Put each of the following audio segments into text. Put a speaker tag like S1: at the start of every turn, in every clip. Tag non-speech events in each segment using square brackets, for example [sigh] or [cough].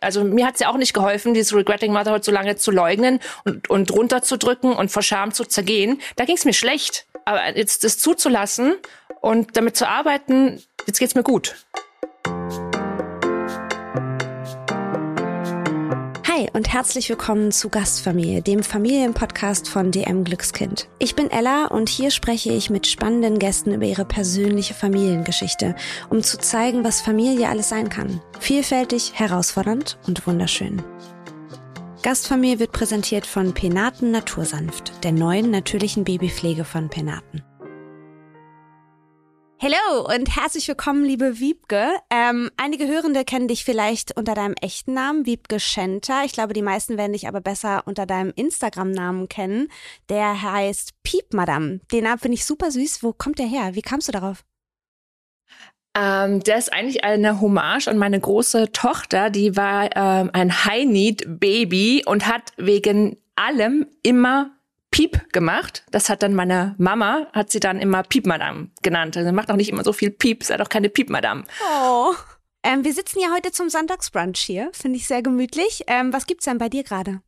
S1: Also mir hat's ja auch nicht geholfen, dieses Regretting Motherhood so lange zu leugnen und, und runterzudrücken und vor Scham zu zergehen. Da ging's mir schlecht. Aber jetzt das zuzulassen und damit zu arbeiten, jetzt geht's mir gut.
S2: Und herzlich willkommen zu Gastfamilie, dem Familienpodcast von DM Glückskind. Ich bin Ella und hier spreche ich mit spannenden Gästen über ihre persönliche Familiengeschichte, um zu zeigen, was Familie alles sein kann. Vielfältig, herausfordernd und wunderschön. Gastfamilie wird präsentiert von Penaten Natursanft, der neuen natürlichen Babypflege von Penaten. Hallo und herzlich willkommen, liebe Wiebke. Ähm, einige Hörende kennen dich vielleicht unter deinem echten Namen, Wiebke Schenter. Ich glaube, die meisten werden dich aber besser unter deinem Instagram-Namen kennen. Der heißt Piep Madame. Den Namen finde ich super süß. Wo kommt der her? Wie kamst du darauf?
S1: Ähm, der ist eigentlich eine Hommage an meine große Tochter. Die war ähm, ein High-Need-Baby und hat wegen allem immer Piep gemacht. Das hat dann meine Mama, hat sie dann immer Piep-Madame genannt. Also macht auch nicht immer so viel Piep, sei doch keine Piep-Madame.
S2: Oh. Ähm, wir sitzen ja heute zum Sonntagsbrunch hier. Finde ich sehr gemütlich. Ähm, was gibt's denn bei dir gerade?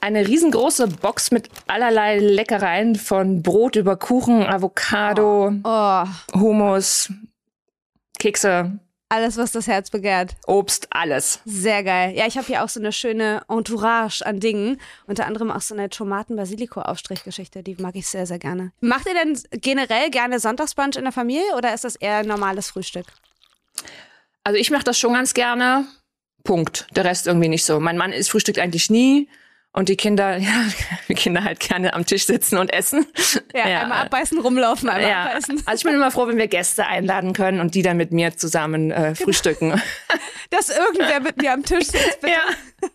S1: Eine riesengroße Box mit allerlei Leckereien von Brot über Kuchen, Avocado,
S2: Oh. Oh.
S1: Hummus, Kekse,
S2: Alles, was das Herz begehrt.
S1: Obst, alles.
S2: Sehr geil. Ja, ich habe hier auch so eine schöne Entourage an Dingen. Unter anderem auch so eine Tomaten-Basilico-Aufstrichgeschichte. Die mag ich sehr, sehr gerne. Macht ihr denn generell gerne Sonntagsbrunch in der Familie oder ist das eher normales Frühstück?
S1: Also ich mache das schon ganz gerne. Punkt. Der Rest irgendwie nicht so. Mein Mann ist frühstückt eigentlich nie. Und die Kinder, [laughs] ja, die Kinder halt gerne am Tisch sitzen und essen.
S2: Ja, einmal abbeißen, rumlaufen, einmal
S1: ja.
S2: abbeißen.
S1: Also ich bin immer froh, wenn wir Gäste einladen können und die dann mit mir zusammen äh, frühstücken. [laughs]
S2: Dass irgendwer mit mir am Tisch sitzt, bitte.
S1: Ja. [laughs]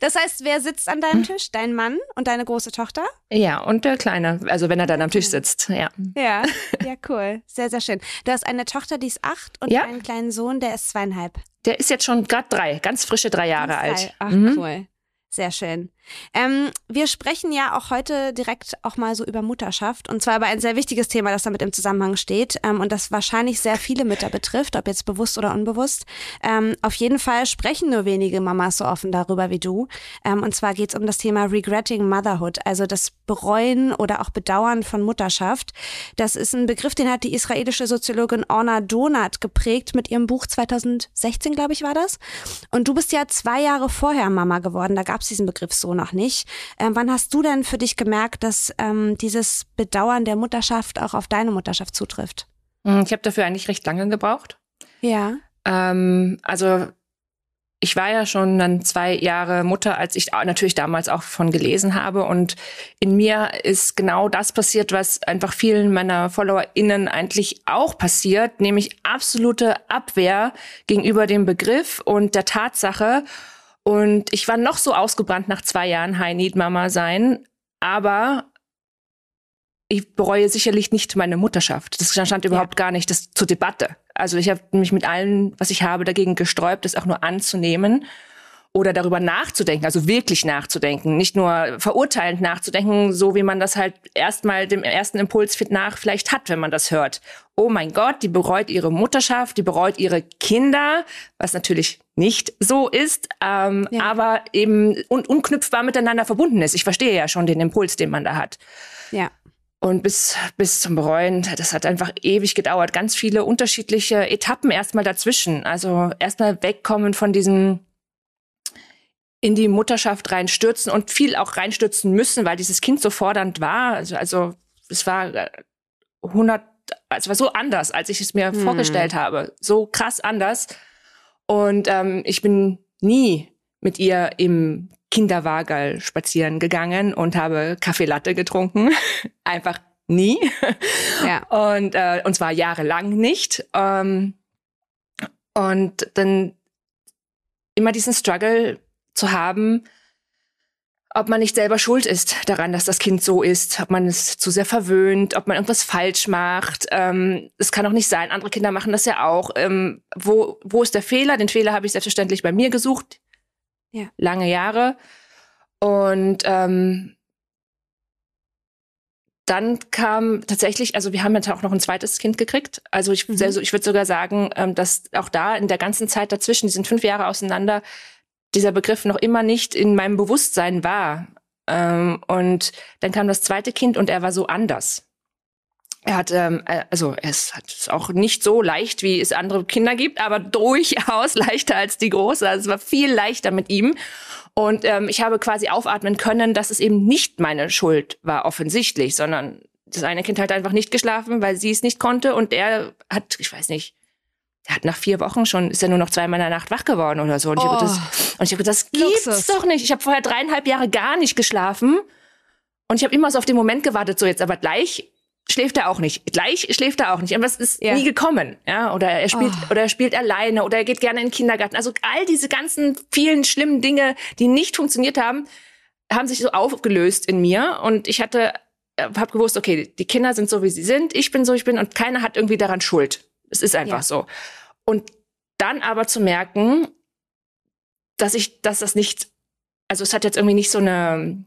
S2: Das heißt, wer sitzt an deinem Tisch? Dein Mann und deine große Tochter?
S1: Ja, und der Kleine, also wenn er dann am Tisch sitzt, ja.
S2: Ja, ja, cool. Sehr, sehr schön. Du hast eine Tochter, die ist acht und
S1: Ja.
S2: einen kleinen Sohn, der ist zweieinhalb.
S1: Der ist jetzt schon gerade drei, ganz frische drei Jahre
S2: Ganz
S1: alt.
S2: Ach,
S1: Mhm.
S2: cool. Sehr schön. Ähm, wir sprechen ja auch heute direkt auch mal so über Mutterschaft und zwar über ein sehr wichtiges Thema, das damit im Zusammenhang steht ähm, und das wahrscheinlich sehr viele Mütter betrifft, ob jetzt bewusst oder unbewusst. Ähm, auf jeden Fall sprechen nur wenige Mamas so offen darüber wie du. Ähm, und zwar geht es um das Thema Regretting Motherhood, also das Bereuen oder auch Bedauern von Mutterschaft. Das ist ein Begriff, den hat die israelische Soziologin Orna Donat geprägt mit ihrem Buch 2016, glaube ich, war das. Und du bist ja zwei Jahre vorher Mama geworden, da gab es diesen Begriff so noch nicht. Ähm, wann hast du denn für dich gemerkt, dass ähm, dieses Bedauern der Mutterschaft auch auf deine Mutterschaft zutrifft?
S1: Mhm, Ich habe dafür eigentlich recht lange gebraucht.
S2: Ja.
S1: Ähm, also ich war ja schon dann zwei Jahre Mutter, als ich natürlich damals auch von gelesen habe. Und in mir ist genau das passiert, was einfach vielen meiner FollowerInnen eigentlich auch passiert, nämlich absolute Abwehr gegenüber dem Begriff und der Tatsache. Und ich war noch so ausgebrannt nach zwei Jahren High Need Mama sein, aber ich bereue sicherlich nicht meine Mutterschaft. Das stand überhaupt gar nicht das zur Debatte. Also ich habe mich mit allem, was ich habe, dagegen gesträubt, das auch nur anzunehmen oder darüber nachzudenken, also wirklich nachzudenken, nicht nur verurteilend nachzudenken, so wie man das halt erstmal dem ersten Impuls nach vielleicht hat, wenn man das hört. Oh mein Gott, die bereut ihre Mutterschaft, die bereut ihre Kinder, was natürlich nicht so ist, ähm,
S2: Ja.
S1: aber eben un unknüpfbar miteinander verbunden ist. Ich verstehe ja schon den Impuls, den man da hat.
S2: Ja.
S1: Und bis, bis zum Bereuen, das hat einfach ewig gedauert. Ganz viele unterschiedliche Etappen erstmal dazwischen. Also erstmal wegkommen von diesem in die Mutterschaft reinstürzen und viel auch reinstürzen müssen, weil dieses Kind so fordernd war. Also, also es war äh, 100, es war so anders, als ich es mir
S2: Hm.
S1: vorgestellt habe. So krass anders. Und ähm, ich bin nie mit ihr im Kinderwagerl spazieren gegangen und habe Kaffee Latte getrunken. [laughs] Einfach nie.
S2: Ja.
S1: Und, äh, und zwar jahrelang nicht. Ähm, und dann immer diesen Struggle zu haben, ob man nicht selber schuld ist daran, dass das Kind so ist, ob man es zu sehr verwöhnt, ob man irgendwas falsch macht. Ähm, es kann auch nicht sein, andere Kinder machen das ja auch. Ähm, wo, wo ist der Fehler? Den Fehler habe ich selbstverständlich bei mir gesucht.
S2: Ja.
S1: Lange Jahre. Und ähm, dann kam tatsächlich, also wir haben jetzt auch noch ein zweites Kind gekriegt. Also ich, mhm. also ich würde sogar sagen, ähm, dass auch da in der ganzen Zeit dazwischen, die sind fünf Jahre auseinander, dieser Begriff noch immer nicht in meinem Bewusstsein war. Ähm, und dann kam das zweite Kind und er war so anders. Er hat, ähm, äh, also ist, hat es auch nicht so leicht, wie es andere Kinder gibt, aber durchaus [laughs] leichter als die große. Also es war viel leichter mit ihm. Und ähm, ich habe quasi aufatmen können, dass es eben nicht meine Schuld war, offensichtlich, sondern das eine Kind hat einfach nicht geschlafen, weil sie es nicht konnte. Und er hat, ich weiß nicht, er hat nach vier Wochen schon, ist er nur noch zweimal in der Nacht wach geworden oder so. Und ich oh. habe das, und ich habe das gibt's Luxus. doch nicht. Ich habe vorher dreieinhalb Jahre gar nicht geschlafen. Und ich habe immer so auf den Moment gewartet, so jetzt aber gleich schläft er auch nicht. Gleich schläft er auch nicht. Aber es ist ja. nie gekommen. Ja, oder er spielt, oh. oder er spielt alleine oder er geht gerne in den Kindergarten. Also all diese ganzen vielen schlimmen Dinge, die nicht funktioniert haben, haben sich so aufgelöst in mir. Und ich hatte, äh, habe gewusst, okay, die Kinder sind so, wie sie sind. Ich bin so, wie ich bin. Und keiner hat irgendwie daran Schuld. Es ist einfach ja. so. Und dann aber zu merken, dass ich, dass das nicht, also es hat jetzt irgendwie nicht so eine,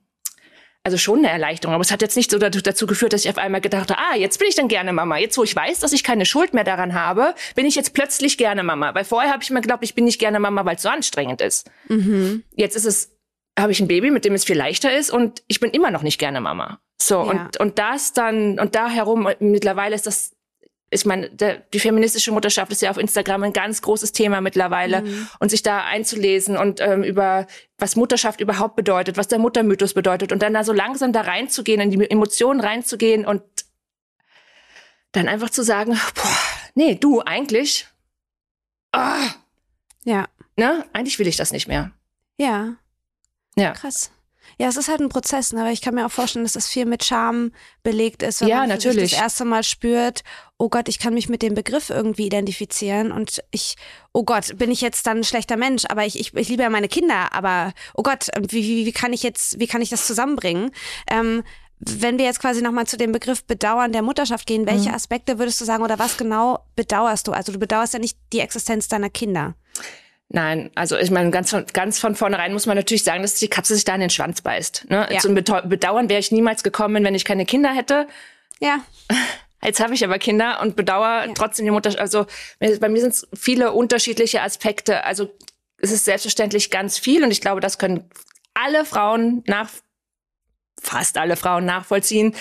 S1: also schon eine Erleichterung, aber es hat jetzt nicht so dazu geführt, dass ich auf einmal gedacht habe, ah, jetzt bin ich dann gerne Mama. Jetzt, wo ich weiß, dass ich keine Schuld mehr daran habe, bin ich jetzt plötzlich gerne Mama. Weil vorher habe ich mir geglaubt, ich bin nicht gerne Mama, weil es so anstrengend ist. Mhm. Jetzt ist es, habe ich ein Baby, mit dem es viel leichter ist und ich bin immer noch nicht gerne Mama. So, ja. und, und das dann, und da herum, mittlerweile ist das ich meine, der, die feministische Mutterschaft ist ja auf Instagram ein ganz großes Thema mittlerweile mhm. und sich da einzulesen und ähm, über was Mutterschaft überhaupt bedeutet, was der Muttermythos bedeutet und dann da so langsam da reinzugehen, in die Emotionen reinzugehen und dann einfach zu sagen, boah, nee, du eigentlich, ah,
S2: ja,
S1: ne, eigentlich will ich das nicht mehr.
S2: Ja, ja, krass. Ja, es ist halt ein Prozess, ne? aber ich kann mir auch vorstellen, dass das viel mit Scham belegt ist, wenn
S1: ja,
S2: man
S1: natürlich.
S2: das erste Mal spürt, oh Gott, ich kann mich mit dem Begriff irgendwie identifizieren und ich, oh Gott, bin ich jetzt dann ein schlechter Mensch, aber ich, ich, ich liebe ja meine Kinder, aber oh Gott, wie, wie, wie kann ich jetzt, wie kann ich das zusammenbringen? Ähm, wenn wir jetzt quasi nochmal zu dem Begriff Bedauern der Mutterschaft gehen, welche mhm. Aspekte würdest du sagen oder was genau bedauerst du? Also du bedauerst ja nicht die Existenz deiner Kinder.
S1: Nein, also ich meine, ganz von, ganz von vornherein muss man natürlich sagen, dass die Katze sich da in den Schwanz beißt. Ne? Ja. Zum Bedauern wäre ich niemals gekommen, wenn ich keine Kinder hätte.
S2: Ja. [laughs]
S1: Jetzt habe ich aber Kinder und bedauere ja. trotzdem die Mutter. Also bei mir sind es viele unterschiedliche Aspekte. Also es ist selbstverständlich ganz viel und ich glaube, das können alle Frauen nach fast alle Frauen nachvollziehen.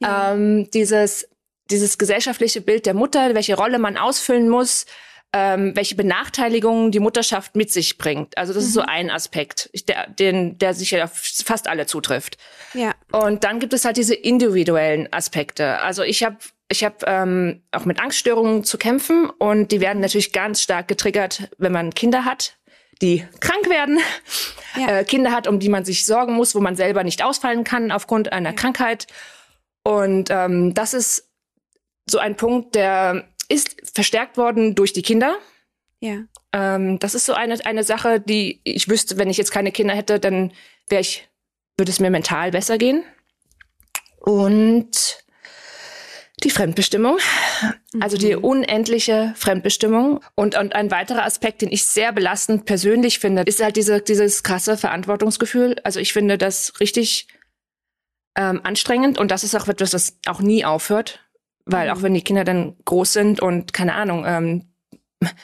S1: Ja. Ähm, dieses dieses gesellschaftliche Bild der Mutter, welche Rolle man ausfüllen muss, ähm, welche Benachteiligungen die Mutterschaft mit sich bringt. Also das mhm. ist so mhm. ein Aspekt, der, den, der sich ja fast alle zutrifft.
S2: Ja.
S1: Und dann gibt es halt diese individuellen Aspekte. Also ich habe ich habe ähm, auch mit Angststörungen zu kämpfen und die werden natürlich ganz stark getriggert, wenn man Kinder hat, die krank werden, ja. äh, Kinder hat, um die man sich sorgen muss, wo man selber nicht ausfallen kann aufgrund einer ja. Krankheit. Und ähm, das ist so ein Punkt, der ist verstärkt worden durch die Kinder.
S2: Ja.
S1: Ähm, das ist so eine, eine Sache, die ich wüsste, wenn ich jetzt keine Kinder hätte, dann wäre ich, würde es mir mental besser gehen. Und die Fremdbestimmung, also die mhm. unendliche Fremdbestimmung. Und, und ein weiterer Aspekt, den ich sehr belastend persönlich finde, ist halt diese, dieses krasse Verantwortungsgefühl. Also ich finde das richtig ähm, anstrengend und das ist auch etwas, das auch nie aufhört. Weil auch wenn die Kinder dann groß sind und keine Ahnung, ähm,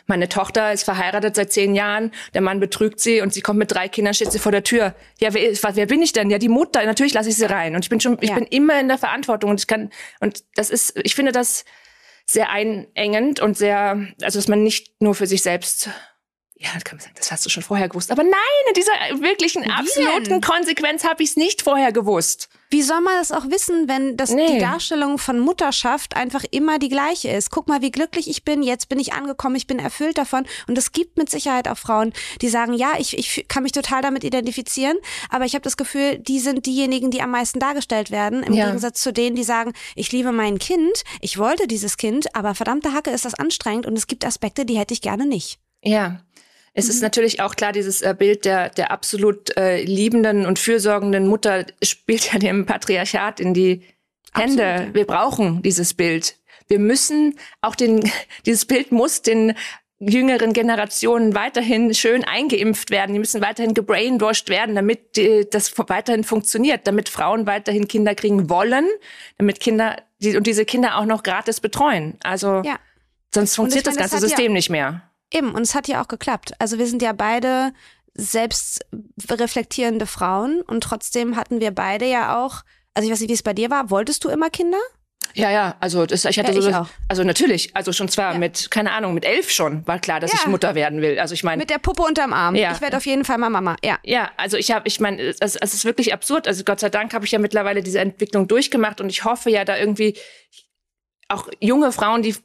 S1: meine Tochter ist verheiratet seit zehn Jahren, der Mann betrügt sie und sie kommt mit drei Kindern, steht sie vor der Tür. Ja, wer, wer bin ich denn? Ja, die Mutter, natürlich lasse ich sie rein. Und ich bin schon, ich ja. bin immer in der Verantwortung und ich kann, und das ist, ich finde das sehr einengend und sehr, also dass man nicht nur für sich selbst ja, das kann man sagen, das hast du schon vorher gewusst. Aber nein, in dieser wirklichen absoluten Konsequenz habe ich es nicht vorher gewusst.
S2: Wie soll man das auch wissen, wenn das nee. die Darstellung von Mutterschaft einfach immer die gleiche ist? Guck mal, wie glücklich ich bin, jetzt bin ich angekommen, ich bin erfüllt davon. Und es gibt mit Sicherheit auch Frauen, die sagen, ja, ich, ich kann mich total damit identifizieren, aber ich habe das Gefühl, die sind diejenigen, die am meisten dargestellt werden, im ja. Gegensatz zu denen, die sagen, ich liebe mein Kind, ich wollte dieses Kind, aber verdammte Hacke ist das anstrengend und es gibt Aspekte, die hätte ich gerne nicht.
S1: Ja, es mhm. ist natürlich auch klar, dieses äh, Bild der, der absolut äh, liebenden und fürsorgenden Mutter spielt ja dem Patriarchat in die Hände. Absolut. Wir brauchen dieses Bild. Wir müssen auch den, [laughs] dieses Bild muss den jüngeren Generationen weiterhin schön eingeimpft werden, die müssen weiterhin gebrainwashed werden, damit die, das weiterhin funktioniert, damit Frauen weiterhin Kinder kriegen wollen, damit Kinder die, und diese Kinder auch noch gratis betreuen. Also ja. sonst funktioniert das ganze das System ja, nicht mehr.
S2: Eben, und es hat ja auch geklappt. Also wir sind ja beide selbst reflektierende Frauen und trotzdem hatten wir beide ja auch, also ich weiß nicht, wie es bei dir war, wolltest du immer Kinder?
S1: Ja, ja, also das, ich hatte ja, so, ich also natürlich, also schon zwar ja. mit, keine Ahnung, mit elf schon war klar, dass ja. ich Mutter werden will. Also ich meine
S2: mit der Puppe unterm Arm. Ja. Ich werde auf jeden Fall mal Mama. Ja.
S1: Ja, also ich habe, ich meine, es, es ist wirklich absurd. Also Gott sei Dank habe ich ja mittlerweile diese Entwicklung durchgemacht und ich hoffe ja da irgendwie auch junge Frauen, die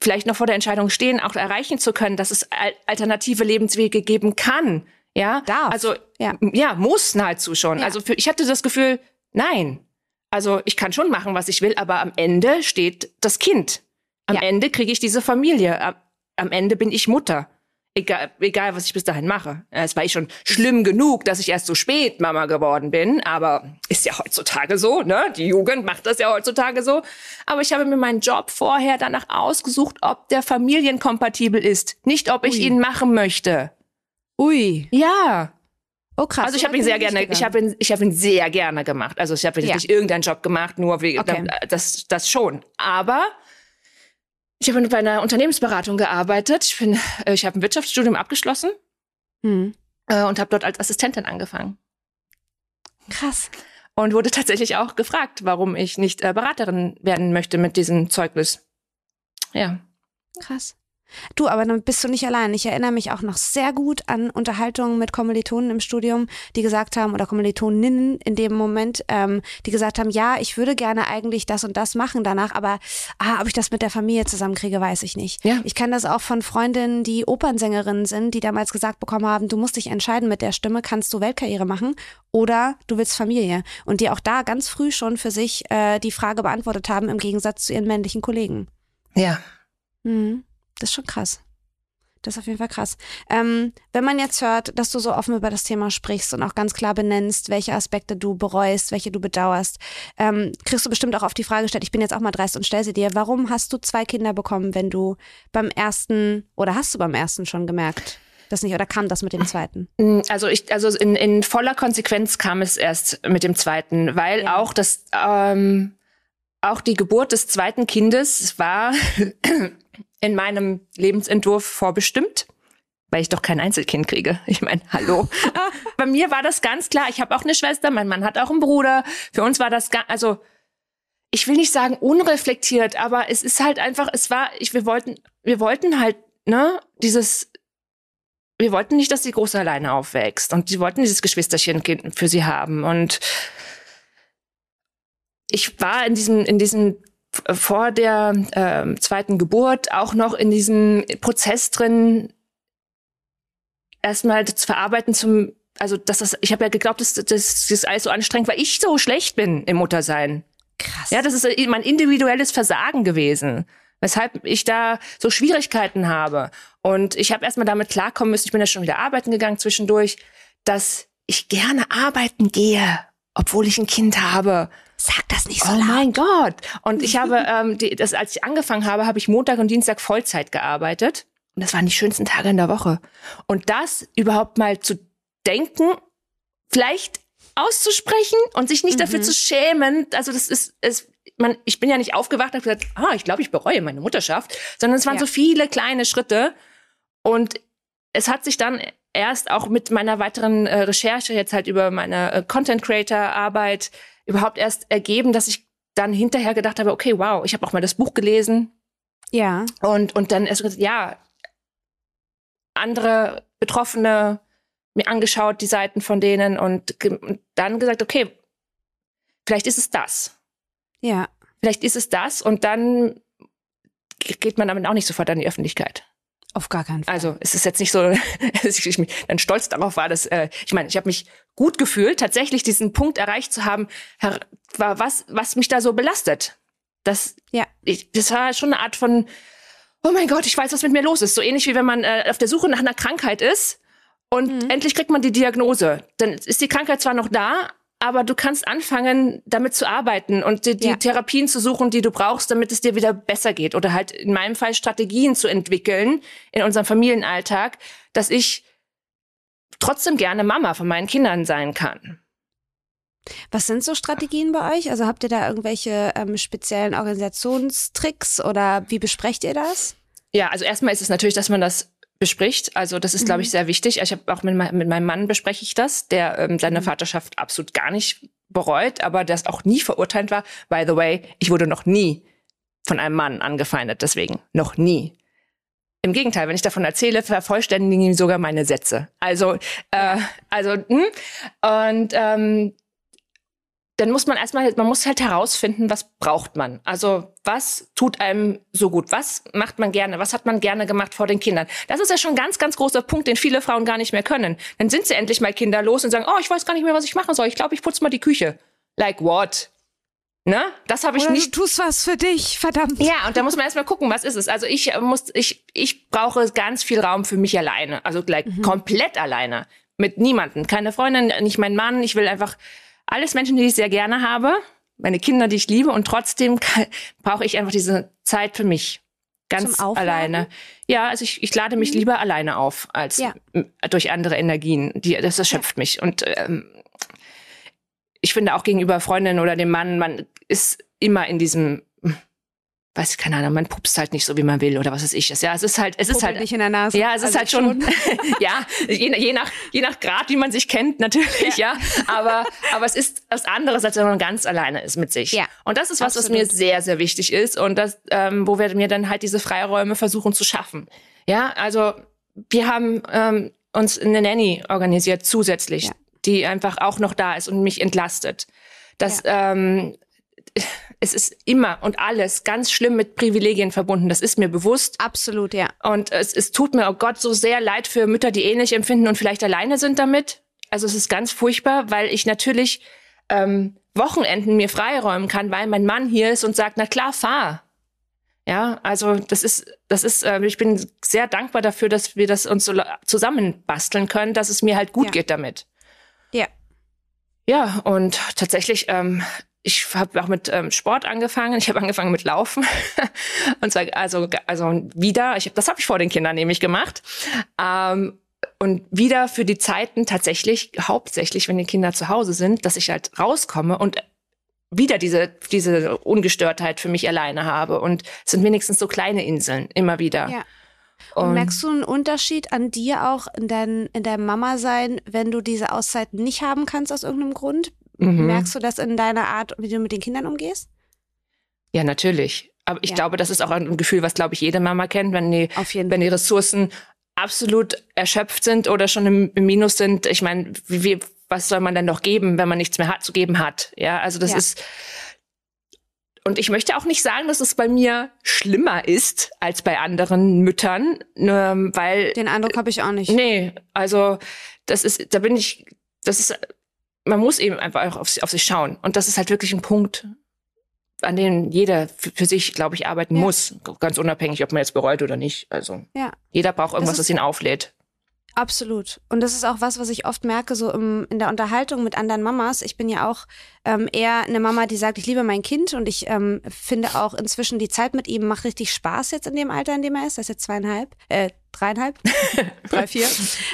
S1: vielleicht noch vor der Entscheidung stehen, auch erreichen zu können, dass es alternative Lebenswege geben kann. Ja,
S2: Darf.
S1: also ja, ja muss nahezu schon. Also für, ich hatte das Gefühl, nein, also ich kann schon machen, was ich will, aber am Ende steht das Kind. Am ja. Ende kriege ich diese Familie. Am Ende bin ich Mutter. Egal, egal, was ich bis dahin mache. Es war ich schon schlimm genug, dass ich erst so spät Mama geworden bin, aber ist ja heutzutage so, ne? Die Jugend macht das ja heutzutage so. Aber ich habe mir meinen Job vorher danach ausgesucht, ob der familienkompatibel ist, nicht ob ich Ui. ihn machen möchte.
S2: Ui.
S1: Ja.
S2: Oh krass.
S1: Also ich habe ihn sehr gerne, ich habe ihn, ich habe ihn sehr gerne gemacht. Also ich habe ja. nicht irgendeinen Job gemacht, nur wegen okay. das, das schon. Aber ich habe bei einer Unternehmensberatung gearbeitet. Ich bin, äh, ich habe ein Wirtschaftsstudium abgeschlossen hm. Äh, und habe dort als Assistentin angefangen.
S2: Krass.
S1: Und wurde tatsächlich auch gefragt, warum ich nicht äh, Beraterin werden möchte mit diesem Zeugnis. Ja.
S2: Krass. Du, aber dann bist du nicht allein. Ich erinnere mich auch noch sehr gut an Unterhaltungen mit Kommilitonen im Studium, die gesagt haben, oder Kommilitoninnen in dem Moment, ähm, die gesagt haben, ja, ich würde gerne eigentlich das und das machen danach, aber ah, ob ich das mit der Familie zusammenkriege, weiß ich nicht. Ja. Ich kenne das auch von Freundinnen, die Opernsängerinnen sind, die damals gesagt bekommen haben, du musst dich entscheiden mit der Stimme, kannst du Weltkarriere machen oder du willst Familie. Und die auch da ganz früh schon für sich äh, die Frage beantwortet haben, im Gegensatz zu ihren männlichen Kollegen.
S1: Ja.
S2: Mhm. Das ist schon krass. Das ist auf jeden Fall krass. Ähm, wenn man jetzt hört, dass du so offen über das Thema sprichst und auch ganz klar benennst, welche Aspekte du bereust, welche du bedauerst, ähm, kriegst du bestimmt auch auf die Frage gestellt, ich bin jetzt auch mal dreist und stell sie dir, warum hast du zwei Kinder bekommen, wenn du beim ersten oder hast du beim ersten schon gemerkt? Das nicht, oder kam das mit dem zweiten?
S1: Also ich, also in, in voller Konsequenz kam es erst mit dem zweiten, weil ja. auch das, ähm, auch die Geburt des zweiten Kindes war [clears throat] in meinem Lebensentwurf vorbestimmt, weil ich doch kein Einzelkind kriege. Ich meine, hallo. [laughs] Bei mir war das ganz klar. Ich habe auch eine Schwester, mein Mann hat auch einen Bruder. Für uns war das ganz, also ich will nicht sagen unreflektiert, aber es ist halt einfach, es war, ich, wir wollten, wir wollten halt, ne, dieses, wir wollten nicht, dass die Große alleine aufwächst und sie wollten dieses Geschwisterchen für sie haben und ich war in diesem, in diesem vor der äh, zweiten Geburt auch noch in diesem Prozess drin, erstmal zu verarbeiten zum, also dass das, ich habe ja geglaubt, dass, dass das ist alles so anstrengend, weil ich so schlecht bin im Muttersein.
S2: Krass.
S1: Ja, das ist mein individuelles Versagen gewesen, weshalb ich da so Schwierigkeiten habe. Und ich habe erstmal damit klarkommen müssen, ich bin ja schon wieder arbeiten gegangen zwischendurch, dass ich gerne arbeiten gehe, obwohl ich ein Kind habe.
S2: Sag das nicht so
S1: oh
S2: laut.
S1: Oh mein Gott. Und ich habe, [laughs] ähm, die, das, als ich angefangen habe, habe ich Montag und Dienstag Vollzeit gearbeitet. Und das waren die schönsten Tage in der Woche. Und das überhaupt mal zu denken, vielleicht auszusprechen und sich nicht mhm. dafür zu schämen. Also das ist, ist man, ich bin ja nicht aufgewacht und gesagt, ah, ich glaube, ich bereue meine Mutterschaft, sondern es waren ja. so viele kleine Schritte. Und es hat sich dann erst auch mit meiner weiteren äh, Recherche jetzt halt über meine äh, Content Creator Arbeit überhaupt erst ergeben, dass ich dann hinterher gedacht habe, okay, wow, ich habe auch mal das Buch gelesen.
S2: Ja.
S1: Und, und dann erst gesagt, ja, andere Betroffene mir angeschaut, die Seiten von denen und, und dann gesagt, okay, vielleicht ist es das.
S2: Ja.
S1: Vielleicht ist es das und dann geht man damit auch nicht sofort an die Öffentlichkeit.
S2: Auf gar keinen Fall.
S1: Also es ist jetzt nicht so, [laughs] dass ich dann stolz darauf war, dass äh, ich meine, ich habe mich gut gefühlt, tatsächlich diesen Punkt erreicht zu haben, war was, was mich da so belastet. Das, ja. ich, das war schon eine Art von, oh mein Gott, ich weiß, was mit mir los ist. So ähnlich wie wenn man äh, auf der Suche nach einer Krankheit ist und mhm. endlich kriegt man die Diagnose. Dann ist die Krankheit zwar noch da, aber du kannst anfangen, damit zu arbeiten und die, die ja. Therapien zu suchen, die du brauchst, damit es dir wieder besser geht. Oder halt in meinem Fall Strategien zu entwickeln in unserem Familienalltag, dass ich trotzdem gerne Mama von meinen Kindern sein kann.
S2: Was sind so Strategien bei euch? Also habt ihr da irgendwelche ähm, speziellen Organisationstricks oder wie besprecht ihr das?
S1: Ja, also erstmal ist es natürlich, dass man das bespricht. Also das ist, mhm. glaube ich, sehr wichtig. Ich habe auch mit, mit, meinem Mann bespreche ich das, der ähm, seine mhm. Vaterschaft absolut gar nicht bereut, aber das auch nie verurteilt war. By the way, ich wurde noch nie von einem Mann angefeindet, deswegen noch nie. Im Gegenteil, wenn ich davon erzähle, vervollständigen ihn sogar meine Sätze. Also, äh, also, hm? und ähm, dann muss man erstmal, man muss halt herausfinden, was braucht man. Also was tut einem so gut? Was macht man gerne? Was hat man gerne gemacht vor den Kindern? Das ist ja schon ein ganz, ganz großer Punkt, den viele Frauen gar nicht mehr können. Dann sind sie endlich mal kinderlos und sagen, oh, ich weiß gar nicht mehr, was ich machen soll. Ich glaube, ich putze mal die Küche. Like what? Ne? Das habe ich
S2: Oder
S1: nicht.
S2: Du tust was für dich, verdammt.
S1: Ja, und da muss man erstmal gucken, was ist es. Also ich muss, ich, ich brauche ganz viel Raum für mich alleine. Also like mhm. komplett alleine. Mit niemanden. Keine Freundin, nicht mein Mann. Ich will einfach alles Menschen, die ich sehr gerne habe, meine Kinder, die ich liebe und trotzdem brauche ich einfach diese Zeit für mich. Ganz alleine. Ja, also ich, ich lade mich mhm. lieber alleine auf als ja. durch andere Energien. Die, das erschöpft ja. mich. Und ähm, ich finde auch gegenüber Freundinnen oder dem Mann, man ist immer in diesem weiß ich keine Ahnung, man pupst halt nicht so, wie man will oder was weiß ich. Ja, es ist halt, es ist halt
S2: nicht in der Nase.
S1: Ja, es also ist halt schon, schon. [laughs] ja, je, je, nach je nach Grad, wie man sich kennt, natürlich, ja. ja. Aber aber es ist was anderes, als wenn man ganz alleine ist mit sich. Ja. Und das ist was, Absolut. was mir sehr sehr wichtig ist und das, ähm, wo wir mir dann halt diese Freiräume versuchen zu schaffen. Ja, also wir haben ähm, uns eine Nanny organisiert zusätzlich, ja. die einfach auch noch da ist und mich entlastet. Das ja. ähm, es ist immer und alles ganz schlimm mit Privilegien verbunden. Das ist mir bewusst.
S2: Absolut, ja.
S1: Und es, es tut mir, oh Gott, so sehr leid für Mütter, die ähnlich empfinden und vielleicht alleine sind damit. Also es ist ganz furchtbar, weil ich natürlich ähm, Wochenenden mir freiräumen kann, weil mein Mann hier ist und sagt, na klar, fahr. Ja, also das ist, das ist, äh, ich bin sehr dankbar dafür, dass wir das uns so zusammenbasteln können, dass es mir halt gut ja. geht damit.
S2: Ja.
S1: Ja, und tatsächlich ähm, ich habe auch mit ähm, Sport angefangen. Ich habe angefangen mit Laufen [laughs] und zwar also also wieder. Ich hab, das habe ich vor den Kindern nämlich gemacht ähm, und wieder für die Zeiten tatsächlich hauptsächlich, wenn die Kinder zu Hause sind, dass ich halt rauskomme und wieder diese diese Ungestörtheit für mich alleine habe und es sind wenigstens so kleine Inseln immer wieder.
S2: Ja. Und, merkst du einen Unterschied an dir auch in, dein, in deinem Mama sein, wenn du diese Auszeit nicht haben kannst aus irgendeinem Grund? Mhm. Merkst du das in deiner Art, wie du mit den Kindern umgehst?
S1: Ja, natürlich. Aber ich ja. glaube, das ist auch ein Gefühl, was, glaube ich, jede Mama kennt, wenn die, wenn die Ressourcen absolut erschöpft sind oder schon im, im Minus sind. Ich meine, wie, wie, was soll man denn noch geben, wenn man nichts mehr hat, zu geben hat? Ja, also das ja. ist. Und ich möchte auch nicht sagen, dass es bei mir schlimmer ist als bei anderen Müttern, ne, weil.
S2: Den Eindruck habe ich auch nicht.
S1: Nee, also das ist, da bin ich, das ist man muss eben einfach auf, auf sich schauen. Und das ist halt wirklich ein Punkt, an dem jeder für, für sich, glaube ich, arbeiten ja. muss. Ganz unabhängig, ob man jetzt bereut oder nicht. Also ja. jeder braucht irgendwas, das, das ihn auflädt.
S2: Absolut. Und das ist auch was, was ich oft merke, so im, in der Unterhaltung mit anderen Mamas. Ich bin ja auch ähm, eher eine Mama, die sagt, ich liebe mein Kind und ich ähm, finde auch inzwischen die Zeit mit ihm macht richtig Spaß jetzt in dem Alter, in dem er ist. Er ist jetzt zweieinhalb, äh, dreieinhalb, [laughs] drei, vier.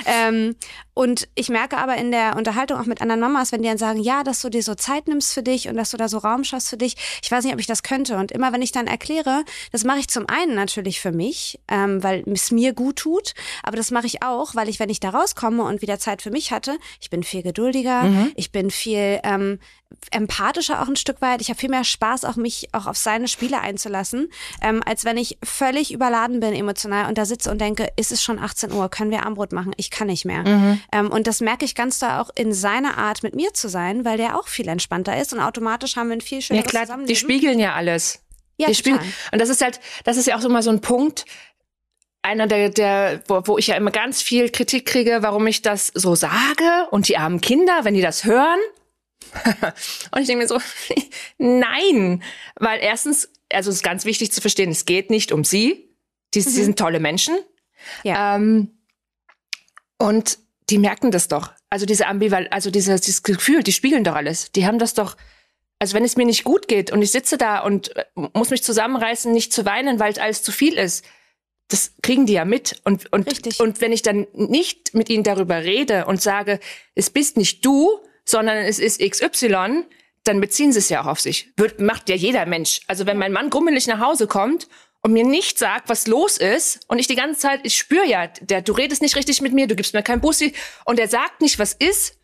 S2: ähm, und ich merke aber in der Unterhaltung auch mit anderen Mamas, wenn die dann sagen, ja, dass du dir so Zeit nimmst für dich und dass du da so Raum schaffst für dich, ich weiß nicht, ob ich das könnte. Und immer wenn ich dann erkläre, das mache ich zum einen natürlich für mich, ähm, weil es mir gut tut, aber das mache ich auch, weil ich, wenn ich da rauskomme und wieder Zeit für mich hatte, ich bin viel geduldiger, mhm. ich bin viel ähm, empathischer auch ein Stück weit. Ich habe viel mehr Spaß, auch mich auch auf seine Spiele einzulassen, ähm, als wenn ich völlig überladen bin emotional und da sitze und denke, ist es schon 18 Uhr, können wir Armbrot machen? Ich kann nicht mehr. Mhm. Ähm, und das merke ich ganz da auch in seiner Art, mit mir zu sein, weil der auch viel entspannter ist und automatisch haben wir ein viel schöneres
S1: ja, klar, Die spiegeln ja alles. Ja, die spiegeln. Und das ist halt, das ist ja auch so mal so ein Punkt, einer der, der wo, wo ich ja immer ganz viel Kritik kriege, warum ich das so sage und die armen Kinder, wenn die das hören, [laughs] und ich denke mir so, [laughs] nein, weil erstens, also es ist ganz wichtig zu verstehen, es geht nicht um sie. Die, mhm. sie sind tolle Menschen. Ja. Ähm, und die merken das doch. Also diese Ambival, also dieses, dieses Gefühl, die spiegeln doch alles. Die haben das doch, also wenn es mir nicht gut geht und ich sitze da und äh, muss mich zusammenreißen, nicht zu weinen, weil es alles zu viel ist, das kriegen die ja mit. Und, und,
S2: Richtig.
S1: und wenn ich dann nicht mit ihnen darüber rede und sage, es bist nicht du, sondern es ist XY, dann beziehen sie es ja auch auf sich. Wird, macht ja jeder Mensch. Also wenn mein Mann grummelig nach Hause kommt und mir nicht sagt, was los ist, und ich die ganze Zeit, ich spüre ja, der, du redest nicht richtig mit mir, du gibst mir kein Bussi, und er sagt nicht, was ist,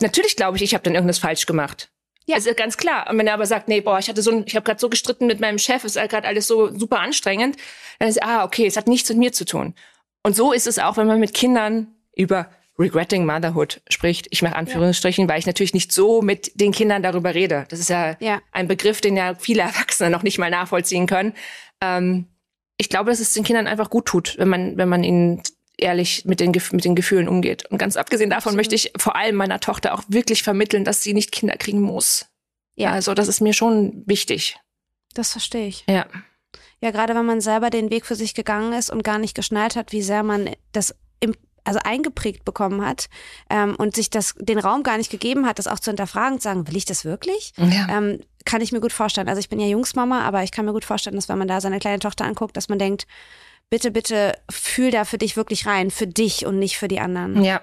S1: natürlich glaube ich, ich habe dann irgendwas falsch gemacht. Ja. ist ganz klar. Und wenn er aber sagt, nee, boah, ich hatte so, ein, ich habe gerade so gestritten mit meinem Chef, ist gerade alles so super anstrengend, dann ist, ah, okay, es hat nichts mit mir zu tun. Und so ist es auch, wenn man mit Kindern über Regretting Motherhood spricht. Ich mache Anführungsstrichen, ja. weil ich natürlich nicht so mit den Kindern darüber rede. Das ist ja, ja, ein Begriff, den ja viele Erwachsene noch nicht mal nachvollziehen können. Ähm, ich glaube, dass es den Kindern einfach gut tut, wenn man, wenn man ihnen ehrlich mit den, mit den Gefühlen umgeht. Und ganz abgesehen davon Absolut. möchte ich vor allem meiner Tochter auch wirklich vermitteln, dass sie nicht Kinder kriegen muss. Ja. Also das ist mir schon wichtig.
S2: Das verstehe ich.
S1: Ja.
S2: Ja, gerade wenn man selber den Weg für sich gegangen ist und gar nicht geschnallt hat, wie sehr man das im also eingeprägt bekommen hat ähm, und sich das den Raum gar nicht gegeben hat, das auch zu hinterfragen, zu sagen, will ich das wirklich? Ja. Ähm, kann ich mir gut vorstellen. Also ich bin ja Jungsmama, aber ich kann mir gut vorstellen, dass wenn man da seine kleine Tochter anguckt, dass man denkt, bitte, bitte fühl da für dich wirklich rein, für dich und nicht für die anderen.
S1: Ja.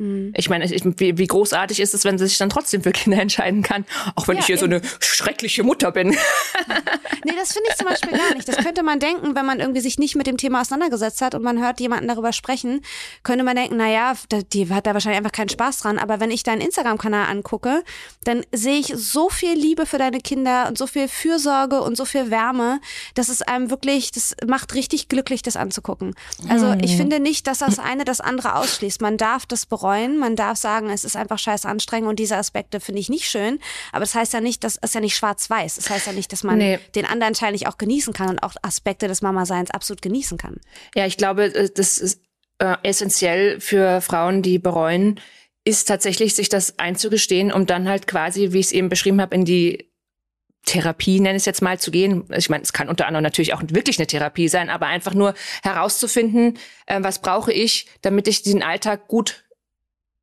S1: Mhm. Ich meine, wie, wie, großartig ist es, wenn sie sich dann trotzdem für Kinder [laughs] entscheiden kann, auch wenn ja, ich hier so eine schreckliche Mutter bin. [laughs]
S2: nee, das finde ich zum Beispiel gar nicht. Das könnte man denken, wenn man irgendwie sich nicht mit dem Thema auseinandergesetzt hat und man hört jemanden darüber sprechen, könnte man denken, naja, die hat da wahrscheinlich einfach keinen Spaß dran. Aber wenn ich deinen Instagram-Kanal angucke, dann sehe ich so viel Liebe für deine Kinder und so viel Fürsorge und so viel Wärme, dass es einem wirklich, das macht richtig glücklich, das anzugucken. Also ich mhm. finde nicht, dass das eine das andere ausschließt. Man darf das bereuen bereuen. Man darf sagen, es ist einfach scheiß anstrengend und diese Aspekte finde ich nicht schön. Aber das heißt ja nicht, das ist ja nicht schwarz-weiß. Das heißt ja nicht, dass man nee. den anderen Teil nicht auch genießen kann und auch Aspekte des Mama-Seins absolut genießen kann.
S1: Ja, ich glaube, äh, das ist äh, essentiell für Frauen, die bereuen, ist tatsächlich, sich das einzugestehen, um dann halt quasi, wie ich es eben beschrieben habe, in die Therapie, nenne ich es jetzt mal, zu gehen. Ich meine, es kann unter anderem natürlich auch wirklich eine Therapie sein, aber einfach nur herauszufinden, äh, was brauche ich, damit ich den Alltag gut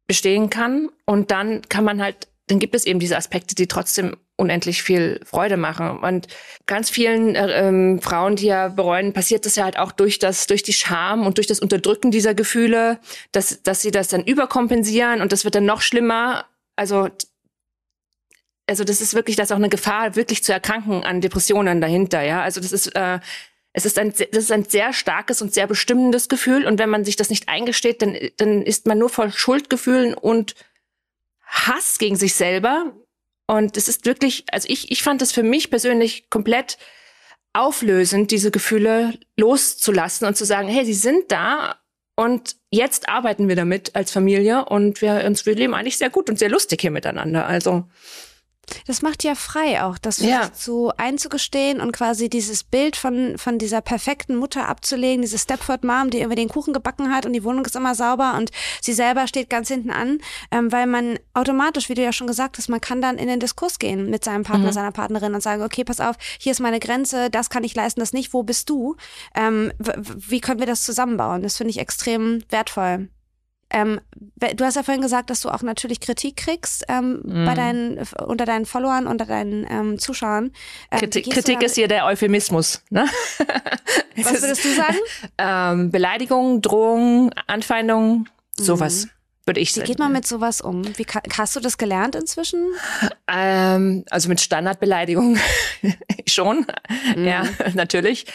S1: bestehen kann. Und dann kann man halt, dann gibt es eben diese Aspekte, die trotzdem unendlich viel Freude machen. Und ganz vielen äh, ähm, Frauen, die ja bereuen, passiert das ja halt auch durch das, durch die Scham und durch das Unterdrücken dieser Gefühle, dass, dass sie das dann überkompensieren und das wird dann noch schlimmer. Also, also das ist wirklich, da ist auch eine Gefahr, wirklich zu erkranken an Depressionen dahinter, ja. Also das ist, äh, es ist ein, das ist ein sehr starkes und sehr bestimmendes Gefühl. Und wenn man sich das nicht eingesteht, dann, dann ist man nur voll Schuldgefühlen und Hass gegen sich selber. Und es ist wirklich, also ich, ich fand es für mich persönlich komplett auflösend, diese Gefühle loszulassen und zu sagen, hey, sie sind da und jetzt arbeiten wir damit als Familie und wir uns wir leben eigentlich sehr gut und sehr lustig hier miteinander. Also
S2: das macht ja frei auch, das ja. so einzugestehen und quasi dieses Bild von, von dieser perfekten Mutter abzulegen, diese Stepford Mom, die irgendwie den Kuchen gebacken hat und die Wohnung ist immer sauber und sie selber steht ganz hinten an, ähm, weil man automatisch, wie du ja schon gesagt hast, man kann dann in den Diskurs gehen mit seinem Partner, mhm. seiner Partnerin und sagen, okay, pass auf, hier ist meine Grenze, das kann ich leisten, das nicht, wo bist du? Ähm, wie können wir das zusammenbauen? Das finde ich extrem wertvoll. Ähm, du hast ja vorhin gesagt, dass du auch natürlich Kritik kriegst ähm, mm. bei deinen, unter deinen Followern, unter deinen ähm, Zuschauern.
S1: Ähm, Kritik, Kritik ist hier der Euphemismus. Ne? [laughs]
S2: Was würdest du sagen? [laughs]
S1: Ähm, Beleidigung, Drohung, Anfeindung, sowas. Mm. Würde ich
S2: Wie geht man mit sowas um? Wie hast du das gelernt inzwischen? [laughs]
S1: Ähm, also mit Standardbeleidigung schon, mm. ja, natürlich.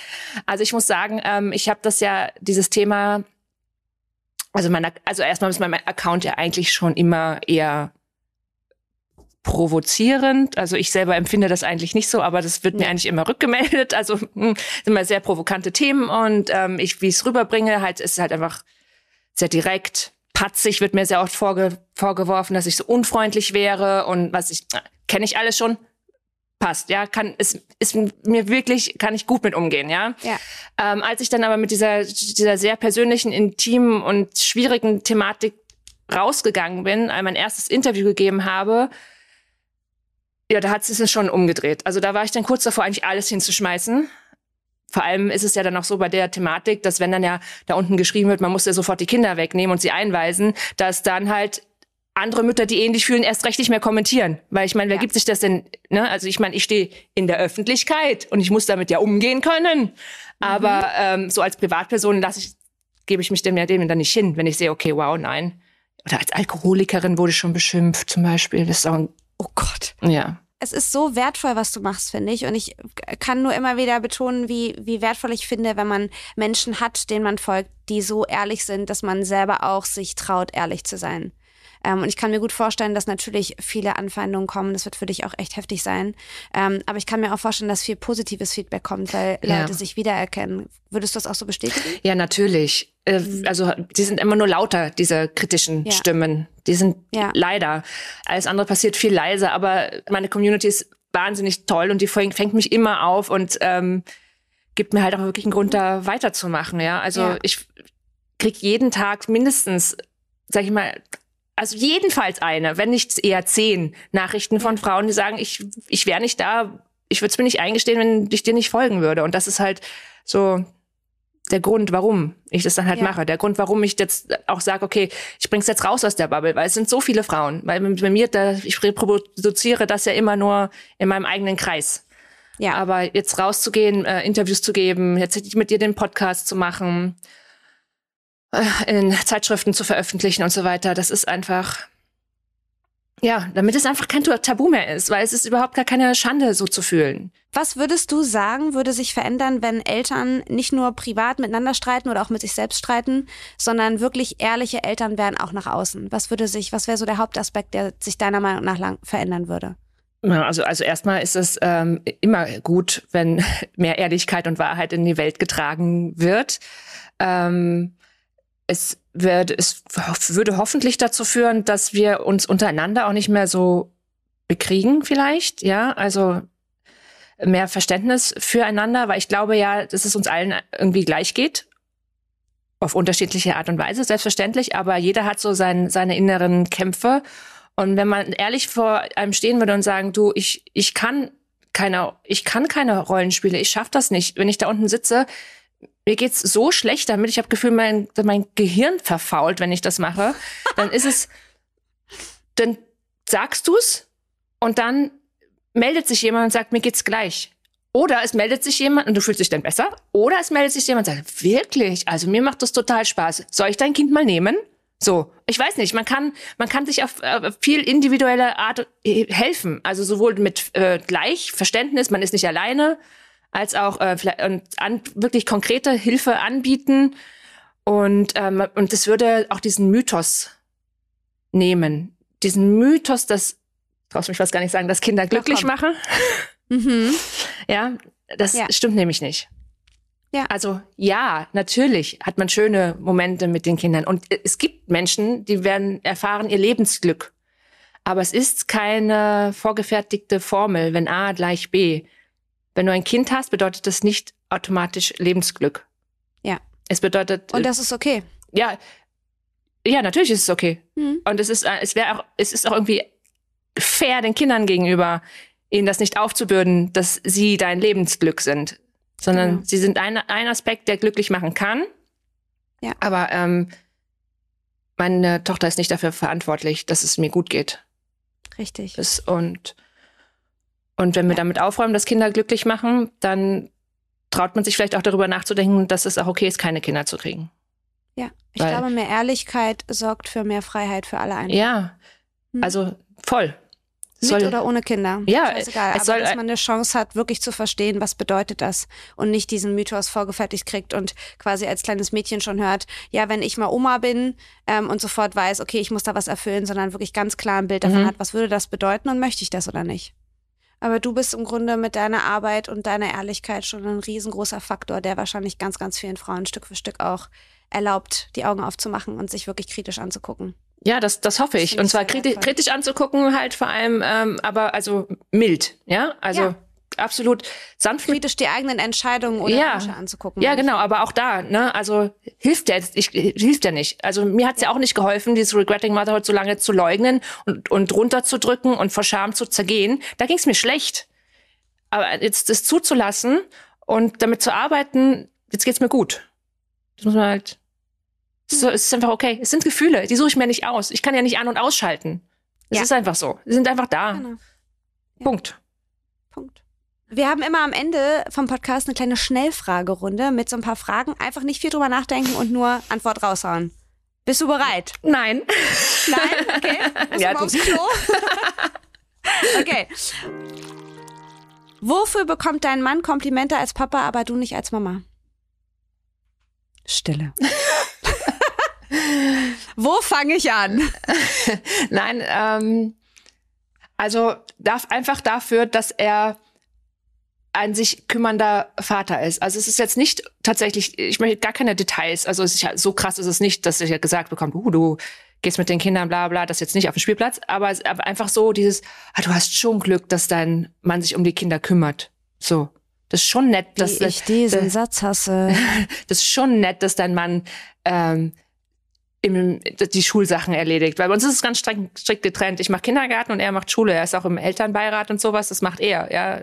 S1: Also ich muss sagen, ich habe das ja, dieses Thema also mein, also erstmal ist mein Account ja eigentlich schon immer eher provozierend. Also ich selber empfinde das eigentlich nicht so, aber das wird mir eigentlich immer rückgemeldet. [laughs] Also mh, hm, sind immer sehr provokante Themen und ähm, ich, wie ich es rüberbringe, halt ist halt einfach sehr direkt, patzig wird mir sehr oft vorge vorgeworfen, dass ich so unfreundlich wäre und was ich kenne ich alles schon, passt, ja, kann ist ist mir wirklich kann ich gut mit umgehen, ja.
S2: ja.
S1: Ähm, als ich dann aber mit dieser dieser sehr persönlichen, intimen und schwierigen Thematik rausgegangen bin, mein erstes Interview gegeben habe, ja, da hat es schon umgedreht. Also da war ich dann kurz davor, eigentlich alles hinzuschmeißen. Vor allem ist es ja dann auch so bei der Thematik, dass wenn dann ja da unten geschrieben wird, man muss ja sofort die Kinder wegnehmen und sie einweisen, dass dann halt andere Mütter, die ähnlich fühlen, erst recht nicht mehr kommentieren. Weil ich meine, wer
S2: Ja.
S1: gibt sich das denn? Ne? Also ich meine, ich stehe in der Öffentlichkeit und ich muss damit ja umgehen können. Aber ähm, so als Privatperson lasse ich, gebe ich mich dem ja dem dann nicht hin, wenn ich sehe, okay, wow, nein. Oder als Alkoholikerin wurde ich schon beschimpft, zum Beispiel. Das ist auch ein,
S2: Oh Gott.
S1: ja.
S2: Es ist so wertvoll, was du machst, finde ich. Und ich kann nur immer wieder betonen, wie, wie wertvoll ich finde, wenn man Menschen hat, denen man folgt, die so ehrlich sind, dass man selber auch sich traut, ehrlich zu sein. Ähm, und ich kann mir gut vorstellen, dass natürlich viele Anfeindungen kommen. Das wird für dich auch echt heftig sein. Ähm, aber ich kann mir auch vorstellen, dass viel positives Feedback kommt, weil
S1: Ja.
S2: Leute sich wiedererkennen. Würdest du das auch so bestätigen?
S1: Ja, natürlich. Äh, Also die sind immer nur lauter, diese kritischen
S2: Mhm. Ja.
S1: Stimmen. Die sind
S2: Ja.
S1: leider. Alles andere passiert viel leiser, aber meine Community ist wahnsinnig toll und die fängt, fängt mich immer auf und ähm, gibt mir halt auch wirklich einen Grund, da weiterzumachen. Ja, also
S2: Ja.
S1: ich krieg jeden Tag mindestens, sag ich mal, also jedenfalls eine, wenn nicht eher zehn Nachrichten von Frauen, die sagen, ich, ich wäre nicht da, ich würde es mir nicht eingestehen, wenn ich dir nicht folgen würde. Und das ist halt so der Grund, warum ich das dann halt
S2: Ja.
S1: mache. Der Grund, warum ich jetzt auch sage, okay, ich bring's jetzt raus aus der Bubble, weil es sind so viele Frauen. Weil bei mir, da, ich reproduziere das ja immer nur in meinem eigenen Kreis.
S2: Ja.
S1: Aber jetzt rauszugehen, äh, Interviews zu geben, jetzt mit dir den Podcast zu machen, in Zeitschriften zu veröffentlichen und so weiter, das ist einfach, ja, damit es einfach kein Tabu mehr ist, weil es ist überhaupt gar keine Schande, so zu fühlen.
S2: Was würdest du sagen, würde sich verändern, wenn Eltern nicht nur privat miteinander streiten oder auch mit sich selbst streiten, sondern wirklich ehrliche Eltern wären auch nach außen? Was würde sich, was wäre so der Hauptaspekt, der sich deiner Meinung nach lang verändern würde?
S1: Also, also erstmal ist es ähm, immer gut, wenn [laughs] mehr Ehrlichkeit und Wahrheit in die Welt getragen wird. Ähm, es, wird, es würde hoffentlich dazu führen, dass wir uns untereinander auch nicht mehr so bekriegen, vielleicht. Ja, also mehr Verständnis füreinander, weil ich glaube ja, dass es uns allen irgendwie gleich geht. Auf unterschiedliche Art und Weise, selbstverständlich, aber jeder hat so sein, seine inneren Kämpfe. Und wenn man ehrlich vor einem stehen würde und sagen, du, ich, ich kann keine, ich kann keine Rollenspiele, ich schaff das nicht. Wenn ich da unten sitze, mir geht's so schlecht damit, ich habe Gefühl, mein, mein Gehirn verfault, wenn ich das mache, dann ist es, [laughs] dann sagst du's und dann meldet sich jemand und sagt, mir geht's gleich. Oder es meldet sich jemand und du fühlst dich dann besser. Oder es meldet sich jemand und sagt, wirklich, also mir macht das total Spaß. Soll ich dein Kind mal nehmen? So, ich weiß nicht, man kann, man kann sich auf äh, viel individuelle Art äh, helfen. Also sowohl mit äh, Gleichverständnis, man ist nicht alleine, als auch äh, vielleicht, und an, wirklich konkrete Hilfe anbieten. Und, ähm, und das würde auch diesen Mythos nehmen. Diesen Mythos, dass, traust mich fast gar nicht sagen, dass Kinder glücklich machen. [laughs]
S2: Mhm.
S1: Ja, das
S2: Ja.
S1: stimmt nämlich nicht.
S2: Ja.
S1: Also ja, natürlich hat man schöne Momente mit den Kindern. Und es gibt Menschen, die werden erfahren ihr Lebensglück. Aber es ist keine vorgefertigte Formel, wenn A gleich B. Wenn du ein Kind hast, bedeutet das nicht automatisch Lebensglück.
S2: Ja.
S1: Es bedeutet,
S2: Und das ist okay.
S1: ja, ja, natürlich ist es okay.
S2: Mhm.
S1: Und es ist, äh, es wäre auch, es ist auch irgendwie fair den Kindern gegenüber, ihnen das nicht aufzubürden, dass sie dein Lebensglück sind, sondern
S2: Genau.
S1: sie sind ein, ein Aspekt, der glücklich machen kann.
S2: Ja.
S1: Aber ähm, meine Tochter ist nicht dafür verantwortlich, dass es mir gut geht.
S2: Richtig.
S1: Das, und, und wenn wir damit aufräumen, dass Kinder glücklich machen, dann traut man sich vielleicht auch darüber nachzudenken, dass es auch okay ist, keine Kinder zu kriegen.
S2: Ja. Ich
S1: Weil-
S2: glaube, mehr Ehrlichkeit sorgt für mehr Freiheit für alle einen.
S1: Ja,
S2: Hm.
S1: also voll.
S2: Mit
S1: Soll-
S2: oder ohne Kinder.
S1: Ja,
S2: Scheißegal.
S1: es
S2: Aber
S1: soll-
S2: dass man eine Chance hat, wirklich zu verstehen, was bedeutet das und nicht diesen Mythos vorgefertigt kriegt und quasi als kleines Mädchen schon hört, ja, wenn ich mal Oma bin ähm, und sofort weiß, okay, ich muss da was erfüllen, sondern wirklich ganz klar ein Bild davon
S1: Mhm.
S2: hat, was würde das bedeuten und möchte ich das oder nicht. Aber du bist im Grunde mit deiner Arbeit und deiner Ehrlichkeit schon ein riesengroßer Faktor, der wahrscheinlich ganz, ganz vielen Frauen Stück für Stück auch erlaubt, die Augen aufzumachen und sich wirklich kritisch anzugucken.
S1: Ja, das, das hoffe
S2: Das
S1: ich.
S2: finde
S1: Und zwar kritisch, kritisch anzugucken, halt vor allem, ähm, aber also mild, ja? Also
S2: Ja.
S1: Absolut sanft mit.
S2: Kritisch die eigenen Entscheidungen oder
S1: Ja.
S2: Wünsche anzugucken.
S1: Ja, genau, aber auch da, ne? Also hilft ja jetzt, ich, hilft ja nicht. Also mir hat's ja. auch nicht geholfen, dieses Regretting Motherhood so lange zu leugnen und, und runterzudrücken und vor Scham zu zergehen. Da ging's mir schlecht. Aber jetzt das zuzulassen und damit zu arbeiten, jetzt geht's mir gut. Das muss man halt So, es ist einfach okay. Es sind Gefühle, die suche ich mir nicht aus. Ich kann ja nicht an- und ausschalten. Es
S2: Ja.
S1: ist einfach so. Sie sind einfach da.
S2: Genau.
S1: Punkt.
S2: Wir haben immer am Ende vom Podcast eine kleine Schnellfragerunde mit so ein paar Fragen. Einfach nicht viel drüber nachdenken und nur Antwort raushauen. Bist du bereit?
S1: Nein.
S2: Nein? Okay. [laughs] Musst
S1: Ja,
S2: mal aufs Klo? [laughs] okay. Wofür bekommt dein Mann Komplimente als Papa, aber du nicht als Mama? Stille. [laughs] Wo fange ich an?
S1: Nein, ähm, also darf einfach dafür, dass er ein sich kümmernder Vater ist. Also es ist jetzt nicht tatsächlich, ich möchte gar keine Details, also es ist ja, so krass ist es nicht, dass er ja gesagt bekommt, uh, du gehst mit den Kindern, bla bla, das jetzt nicht auf den Spielplatz, aber, es- aber einfach so dieses, ah, du hast schon Glück, dass dein Mann sich um die Kinder kümmert. So. Das ist schon nett, dass
S2: Wie ich diesen
S1: das- [laughs]
S2: Satz hasse.
S1: das ist schon nett, dass dein Mann ähm, im, die Schulsachen erledigt. Weil bei uns ist es ganz strikt, strikt getrennt. Ich mache Kindergarten und er macht Schule. Er ist auch im Elternbeirat und sowas. Das macht er. Ja,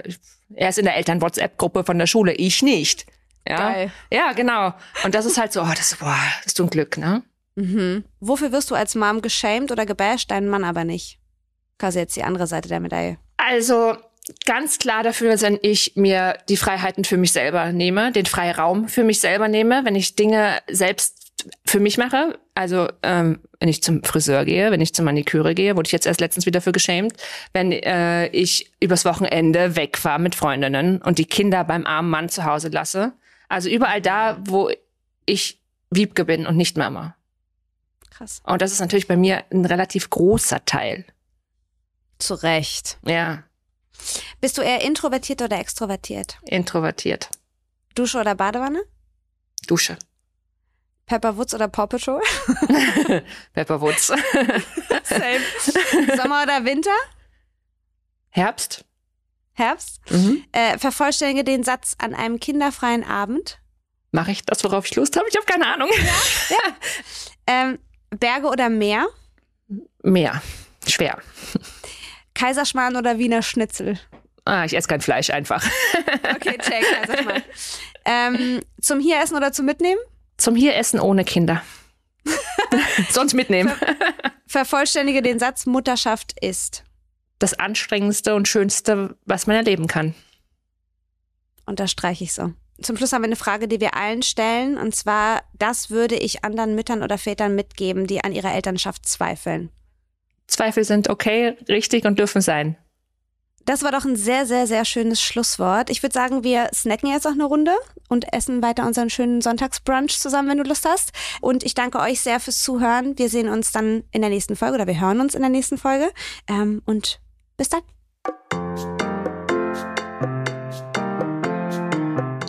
S1: er ist in der Eltern-WhatsApp-Gruppe von der Schule. Ich nicht. Ja,
S2: Geil.
S1: ja, genau. Und das ist halt so, oh, das, boah, das ist ein Glück, ne?
S2: Mhm. Wofür wirst du als Mom geschämt oder gebasht, deinen Mann aber nicht? Quasi jetzt die andere Seite der Medaille.
S1: Also ganz klar dafür, wenn ich mir die Freiheiten für mich selber nehme, den Freiraum für mich selber nehme, wenn ich Dinge selbst für mich mache. Also ähm, wenn ich zum Friseur gehe, wenn ich zur Maniküre gehe, wurde ich jetzt erst letztens wieder für geschämt, wenn äh, ich übers Wochenende wegfahre mit Freundinnen und die Kinder beim armen Mann zu Hause lasse. Also überall da, wo ich Wiebke bin und nicht Mama.
S2: Krass.
S1: Und das ist natürlich bei mir ein relativ großer Teil.
S2: Zu Recht.
S1: Ja,
S2: Bist du eher introvertiert oder extrovertiert?
S1: introvertiert.
S2: Dusche oder Badewanne?
S1: Dusche.
S2: Pepper Woods oder Paw Patrol? [laughs] [laughs]
S1: Pepperwoods. [laughs]
S2: Same. Sommer oder Winter?
S1: Herbst.
S2: Herbst?
S1: Mhm.
S2: Äh, vervollständige den Satz an einem kinderfreien Abend.
S1: Mache ich das, worauf ich Lust habe? Ich habe keine Ahnung.
S2: Ähm, Berge oder Meer?
S1: Mehr. Schwer.
S2: Kaiserschmarrn oder Wiener Schnitzel?
S1: Ah, ich esse kein Fleisch einfach.
S2: Okay, check, Kaiserschmarrn. ähm, zum hier essen oder zum mitnehmen?
S1: Zum hier essen ohne Kinder. [laughs] Sonst mitnehmen.
S2: Vervollständige den Satz Mutterschaft ist.
S1: Das anstrengendste und schönste, was man erleben kann.
S2: Unterstreiche ich so. Zum Schluss haben wir eine Frage, die wir allen stellen. Und zwar, das würde ich anderen Müttern oder Vätern mitgeben, die an ihrer Elternschaft zweifeln.
S1: Zweifel sind okay, richtig und dürfen sein.
S2: Das war doch ein sehr, sehr, sehr schönes Schlusswort. Ich würde sagen, wir snacken jetzt noch eine Runde und essen weiter unseren schönen Sonntagsbrunch zusammen, wenn du Lust hast. Und ich danke euch sehr fürs Zuhören. Wir sehen uns dann in der nächsten Folge oder wir hören uns in der nächsten Folge. Ähm, und bis dann.